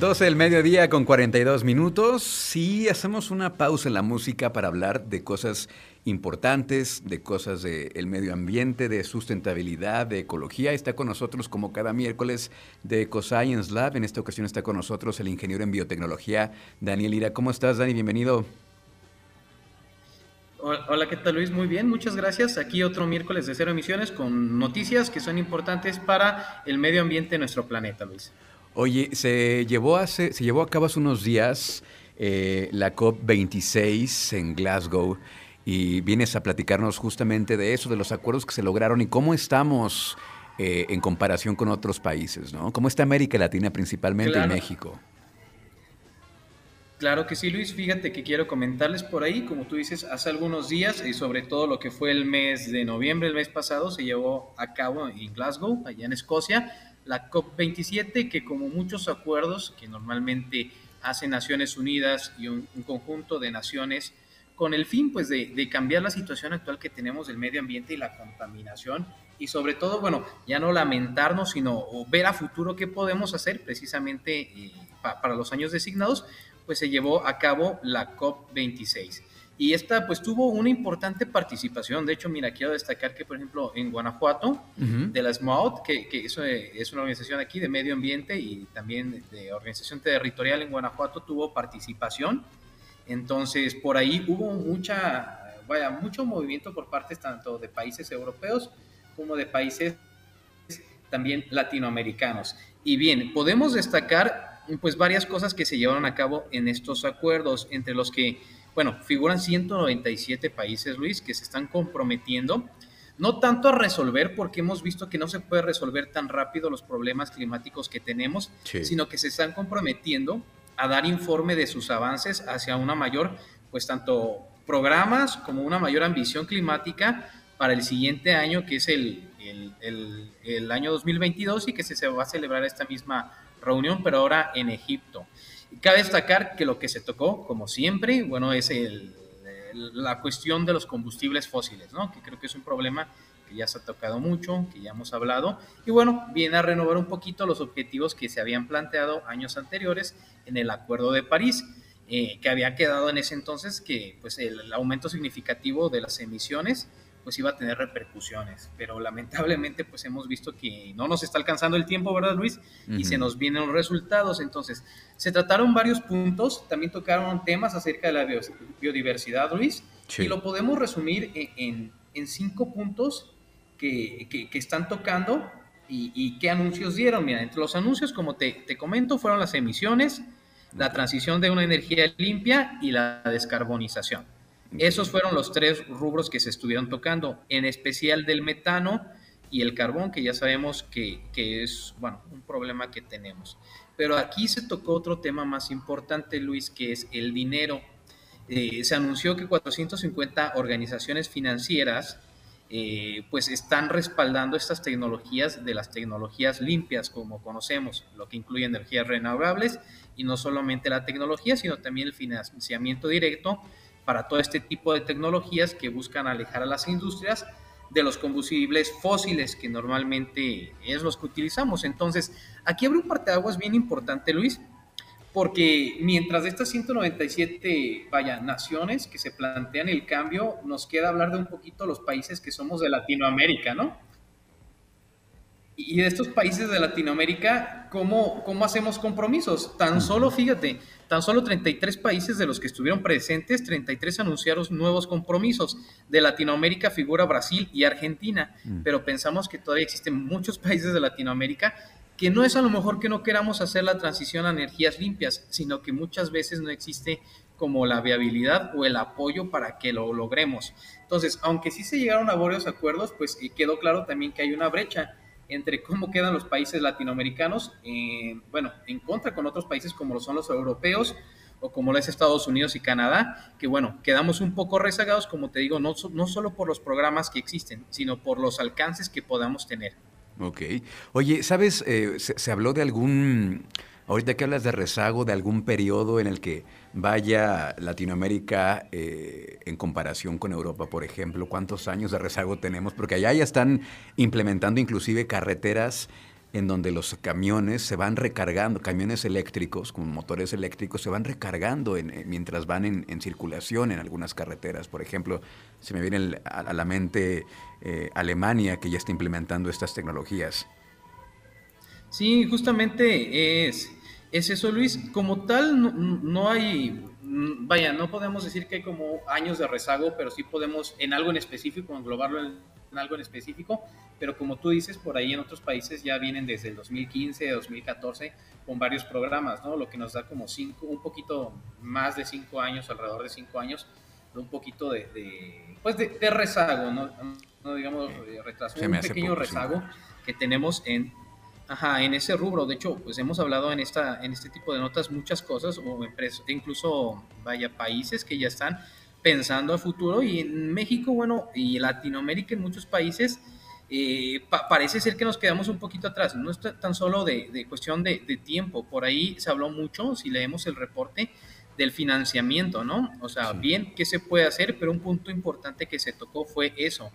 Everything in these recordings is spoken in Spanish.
12 del mediodía con 42 minutos. Sí, hacemos una pausa en la música para hablar de cosas importantes, de cosas del medio ambiente, de sustentabilidad, de ecología. Está con nosotros, como cada miércoles, de EcoScience Lab. En esta ocasión está con nosotros el ingeniero en biotecnología, Daniel Ira. ¿Cómo estás, Dani? Bienvenido. Hola, ¿qué tal Luis? Muy bien, muchas gracias. Aquí otro miércoles de cero emisiones con noticias que son importantes para el medio ambiente de nuestro planeta, Luis. Oye, se llevó, hace, se llevó a cabo hace unos días eh, la COP26 en Glasgow y vienes a platicarnos justamente de eso, de los acuerdos que se lograron y cómo estamos eh, en comparación con otros países, ¿no? ¿Cómo está América Latina principalmente y México? Claro que sí, Luis. Fíjate que quiero comentarles por ahí, como tú dices, hace algunos días y sobre todo lo que fue el mes de noviembre, el mes pasado, se llevó a cabo en Glasgow, allá en Escocia, la COP27, que como muchos acuerdos que normalmente hacen Naciones Unidas y un conjunto de naciones con el fin pues de, cambiar la situación actual que tenemos del medio ambiente y la contaminación y sobre todo, bueno, ya no lamentarnos, sino ver a futuro qué podemos hacer precisamente eh, para los años designados, pues se llevó a cabo la COP26. Y esta pues tuvo una importante participación. De hecho, mira, quiero destacar que, por ejemplo, en Guanajuato, de la SMAUT, que, que eso es una organización aquí de medio ambiente y también de organización territorial en Guanajuato, tuvo participación entonces, por ahí hubo mucha, vaya, mucho movimiento por parte tanto de países europeos como de países también latinoamericanos. Y bien, podemos destacar pues varias cosas que se llevaron a cabo en estos acuerdos, entre los que, bueno, figuran 197 países, Luis, que se están comprometiendo no tanto a resolver, porque hemos visto que no se puede resolver tan rápido los problemas climáticos que tenemos, sino que se están comprometiendo a dar informe de sus avances hacia una mayor, pues tanto programas como una mayor ambición climática para el siguiente año, que es el, el, el, año 2022 y que se, va a celebrar esta misma reunión, pero ahora en Egipto. Cabe destacar que lo que se tocó, como siempre, bueno, es la cuestión de los combustibles fósiles, ¿no? que creo que es un problema que ya se ha tocado mucho, que ya hemos hablado, y bueno, viene a renovar un poquito los objetivos que se habían planteado años anteriores en el Acuerdo de París, eh, que había quedado en ese entonces que pues, el, aumento significativo de las emisiones pues iba a tener repercusiones, pero lamentablemente pues hemos visto que no nos está alcanzando el tiempo, ¿verdad Luis? Y se nos vienen los resultados, entonces se trataron varios puntos, también tocaron temas acerca de la biodiversidad, Luis, y lo podemos resumir en, en cinco puntos que, que, están tocando y, qué anuncios dieron. Mira, entre los anuncios, como te, te, comento, fueron las emisiones, la transición de una energía limpia y la descarbonización. Esos fueron los tres rubros que se estuvieron tocando, en especial del metano y el carbón, que ya sabemos que, es bueno, un problema que tenemos. Pero aquí se tocó otro tema más importante, Luis, que es el dinero. Eh, se anunció que 450 organizaciones financieras eh, pues están respaldando estas tecnologías de las tecnologías limpias como conocemos, lo que incluye energías renovables y no solamente la tecnología, sino también el financiamiento directo para todo este tipo de tecnologías que buscan alejar a las industrias de los combustibles fósiles que normalmente es los que utilizamos. Entonces, aquí abre un parteaguas bien importante, Luis, porque mientras de estas 197 vaya, naciones que se plantean el cambio, nos queda hablar de un poquito los países que somos de Latinoamérica, ¿no? Y de estos países de Latinoamérica, ¿cómo, cómo hacemos compromisos? Tan solo, fíjate, tan solo 33 países de los que estuvieron presentes, 33 anunciaron nuevos compromisos. De Latinoamérica figura Brasil y Argentina, mm. pero pensamos que todavía existen muchos países de Latinoamérica que no es a lo mejor que no queramos hacer la transición a energías limpias, sino que muchas veces no existe como la viabilidad o el apoyo para que lo logremos. Entonces, aunque sí se llegaron a varios acuerdos, pues eh, quedó claro también que hay una brecha entre cómo quedan los países latinoamericanos, eh, bueno, en contra con otros países como lo son los europeos o como lo es Estados Unidos y Canadá, que bueno, quedamos un poco rezagados, como te digo, no, no solo por los programas que existen, sino por los alcances que podamos tener. Ok. Oye, ¿sabes? Eh, se, habló de algún, ahorita que hablas de rezago, de algún periodo en el que vaya Latinoamérica eh, en comparación con Europa, por ejemplo, ¿cuántos años de rezago tenemos? Porque allá ya están implementando inclusive carreteras en donde los camiones se van recargando, camiones eléctricos con motores eléctricos se van recargando eh, mientras van en, circulación en algunas carreteras. Por ejemplo, se me viene a, la mente eh, Alemania que ya está implementando estas tecnologías. Sí, justamente es, es eso, Luis. Como tal, no, no hay, vaya, no podemos decir que hay como años de rezago, pero sí podemos en algo en específico englobarlo en algo en específico, pero como tú dices, por ahí en otros países ya vienen desde el 2015, 2014 con varios programas, ¿no? Lo que nos da como cinco, un poquito más de cinco años, alrededor de cinco años, un poquito de, pues de, rezago, ¿no? no digamos retraso, un pequeño rezago que tenemos en, ajá, en ese rubro. De hecho, pues hemos hablado en, esta, en este tipo de notas muchas cosas, o empresas, incluso, vaya, países que ya están pensando a futuro y en México, bueno, y Latinoamérica en muchos países, eh, parece ser que nos quedamos un poquito atrás. No es tan solo de, cuestión de, tiempo. Por ahí se habló mucho, si leemos el reporte, del financiamiento, ¿no? O sea, bien, ¿qué se puede hacer? Pero un punto importante que se tocó fue eso,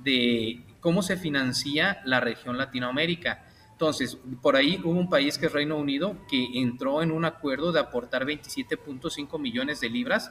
de cómo se financia la región Latinoamérica. Entonces, por ahí hubo un país que es Reino Unido que entró en un acuerdo de aportar 27.5 millones de libras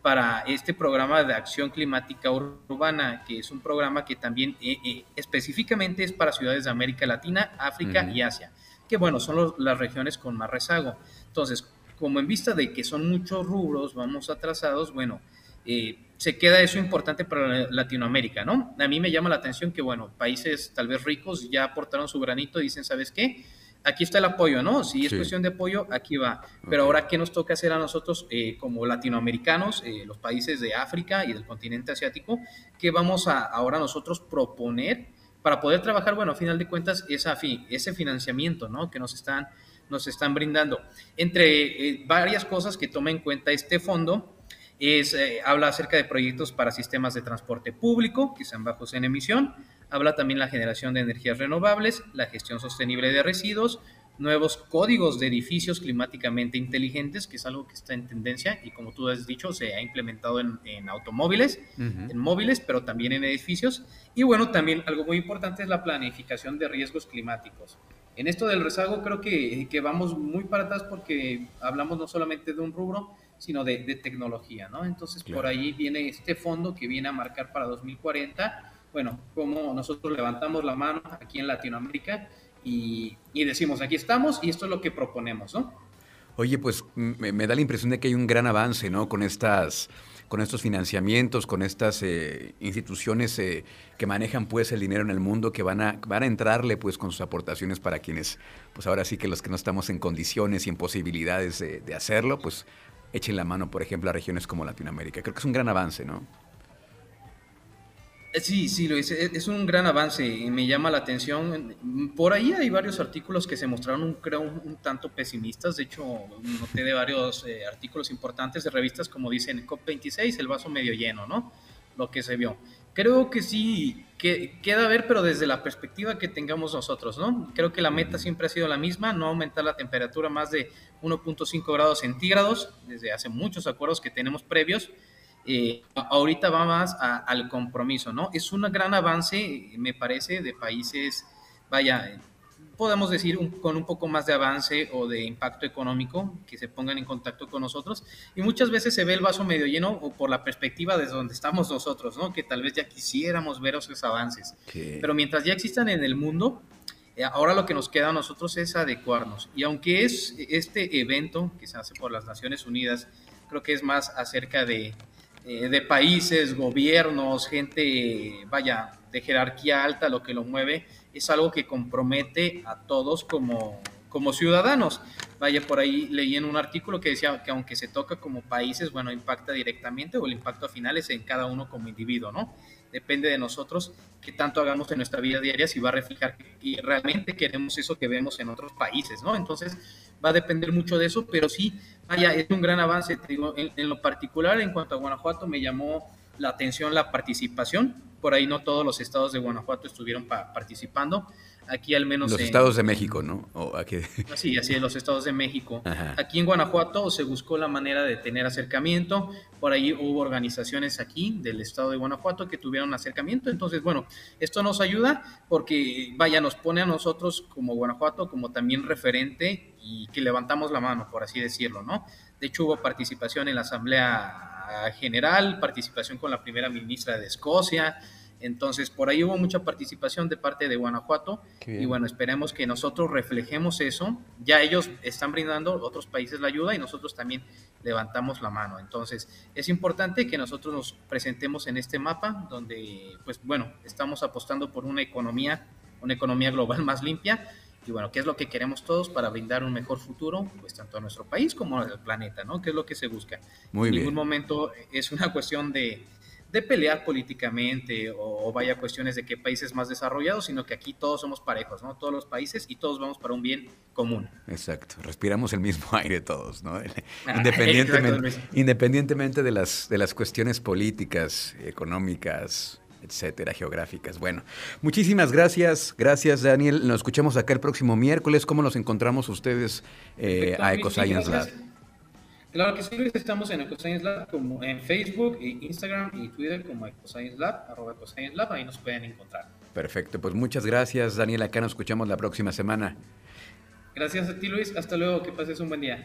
para este programa de acción climática urbana, que es un programa que también eh, eh, específicamente es para ciudades de América Latina, África y Asia, que bueno, son las regiones con más rezago. Entonces, como en vista de que son muchos rubros, vamos atrasados, bueno, eh, se queda eso importante para Latinoamérica, ¿no? A mí me llama la atención que, bueno, países tal vez ricos ya aportaron su granito y dicen, ¿sabes qué? aquí está el apoyo, ¿no? Si es cuestión de apoyo, aquí va. Pero ahora, ¿qué nos toca hacer a nosotros eh, como latinoamericanos, eh, los países de África y del continente asiático? ¿Qué vamos a ahora nosotros proponer para poder trabajar, bueno, a final de cuentas, esa ese financiamiento, ¿no? Que nos están, nos están brindando. Entre eh, varias cosas que toma en cuenta este fondo, es, habla acerca de proyectos para sistemas de transporte público que sean bajos en emisión, Habla también la generación de energías renovables, la gestión sostenible de residuos, nuevos códigos de edificios climáticamente inteligentes, que es algo que está en tendencia y como tú has dicho, se ha implementado en, automóviles, en móviles, pero también en edificios. Y bueno, también algo muy importante es la planificación de riesgos climáticos. En esto del rezago creo que, que vamos muy para atrás porque hablamos no solamente de un rubro, sino de, tecnología, ¿no? Entonces por ahí viene este fondo que viene a marcar para 2040 bueno, cómo nosotros levantamos la mano aquí en Latinoamérica y, decimos, aquí estamos y esto es lo que proponemos, ¿no? Oye, pues me, da la impresión de que hay un gran avance, ¿no? Con estas con estos financiamientos, con estas eh, instituciones eh, que manejan pues el dinero en el mundo, que van a, van a entrarle pues con sus aportaciones para quienes, pues ahora sí que los que no estamos en condiciones y en posibilidades de, de hacerlo, pues echen la mano, por ejemplo, a regiones como Latinoamérica. Creo que es un gran avance, ¿no? Eh, sí, sí, Luis, es, un gran avance y me llama la atención. Por ahí hay varios artículos que se mostraron, creo, un, tanto pesimistas. De hecho, noté de varios eh, artículos importantes de revistas como dicen COP26, el vaso medio lleno, ¿no? Lo que se vio. Creo que sí, que queda a ver, pero desde la perspectiva que tengamos nosotros, ¿no? Creo que la meta siempre ha sido la misma, no aumentar la temperatura más de 1.5 grados centígrados, desde hace muchos acuerdos que tenemos previos eh, ahorita va más al compromiso, ¿no? Es un gran avance, me parece, de países, vaya, podemos decir con un poco más de avance o de impacto económico, que se pongan en contacto con nosotros. Y muchas veces se ve el vaso medio lleno o por la perspectiva desde donde estamos nosotros, ¿no? Que tal vez ya quisiéramos ver esos avances. Pero mientras ya existan en el mundo, eh, ahora lo que nos queda a nosotros es adecuarnos. Y aunque es este evento que se hace por las Naciones Unidas, creo que es más acerca de eh, de países, gobiernos, gente, vaya, de jerarquía alta, lo que lo mueve, es algo que compromete a todos como, como ciudadanos. Vaya, por ahí leí en un artículo que decía que aunque se toca como países, bueno, impacta directamente o el impacto final es en cada uno como individuo, ¿no? Depende de nosotros qué tanto hagamos en nuestra vida diaria si va a reflejar que realmente queremos eso que vemos en otros países, ¿no? Entonces, va a depender mucho de eso, pero sí, vaya, es un gran avance. Digo, en, lo particular, en cuanto a Guanajuato, me llamó la atención la participación. Por ahí no todos los estados de Guanajuato estuvieron participando. Aquí al menos... Los estados de México, ¿no? O aquí... Sí, así de los estados de México. Aquí en Guanajuato se buscó la manera de tener acercamiento. Por ahí hubo organizaciones aquí del estado de Guanajuato que tuvieron acercamiento. Entonces, bueno, esto nos ayuda porque, vaya, nos pone a nosotros como Guanajuato como también referente y que levantamos la mano, por así decirlo, ¿no? De hecho, hubo participación en la Asamblea General, participación con la primera ministra de Escocia, entonces, por ahí hubo mucha participación de parte de Guanajuato y bueno, esperemos que nosotros reflejemos eso. Ya ellos están brindando otros países la ayuda y nosotros también levantamos la mano. Entonces, es importante que nosotros nos presentemos en este mapa donde, pues bueno, estamos apostando por una economía, una economía global más limpia y bueno, ¿qué es lo que queremos todos para brindar un mejor futuro, pues tanto a nuestro país como al planeta, ¿no? ¿Qué es lo que se busca? Muy en ningún momento es una cuestión de de pelear políticamente o, vaya cuestiones de qué países más desarrollados, sino que aquí todos somos parejos, ¿no? Todos los países y todos vamos para un bien común. Exacto, respiramos el mismo aire todos, ¿no? Ah, independientemente, independientemente de las, de las cuestiones políticas, económicas, etcétera, geográficas. Bueno, muchísimas gracias, gracias Daniel. Nos escuchamos acá el próximo miércoles. ¿Cómo nos encontramos ustedes eh, a EcoScience Lab? Claro que sí, Luis, estamos en EcoScience Lab como en Facebook, e Instagram y Twitter como EcoScience Lab, arroba EcoScience Lab, ahí nos pueden encontrar. Perfecto, pues muchas gracias Daniel, acá nos escuchamos la próxima semana. Gracias a ti Luis, hasta luego, que pases un buen día.